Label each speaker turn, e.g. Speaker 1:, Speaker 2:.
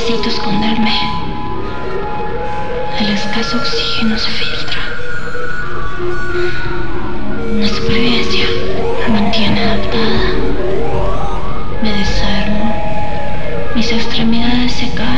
Speaker 1: necesito esconderme. El escaso oxígeno se filtra. La supervivencia me mantiene adaptada. Me desarmo. Mis extremidades se caen.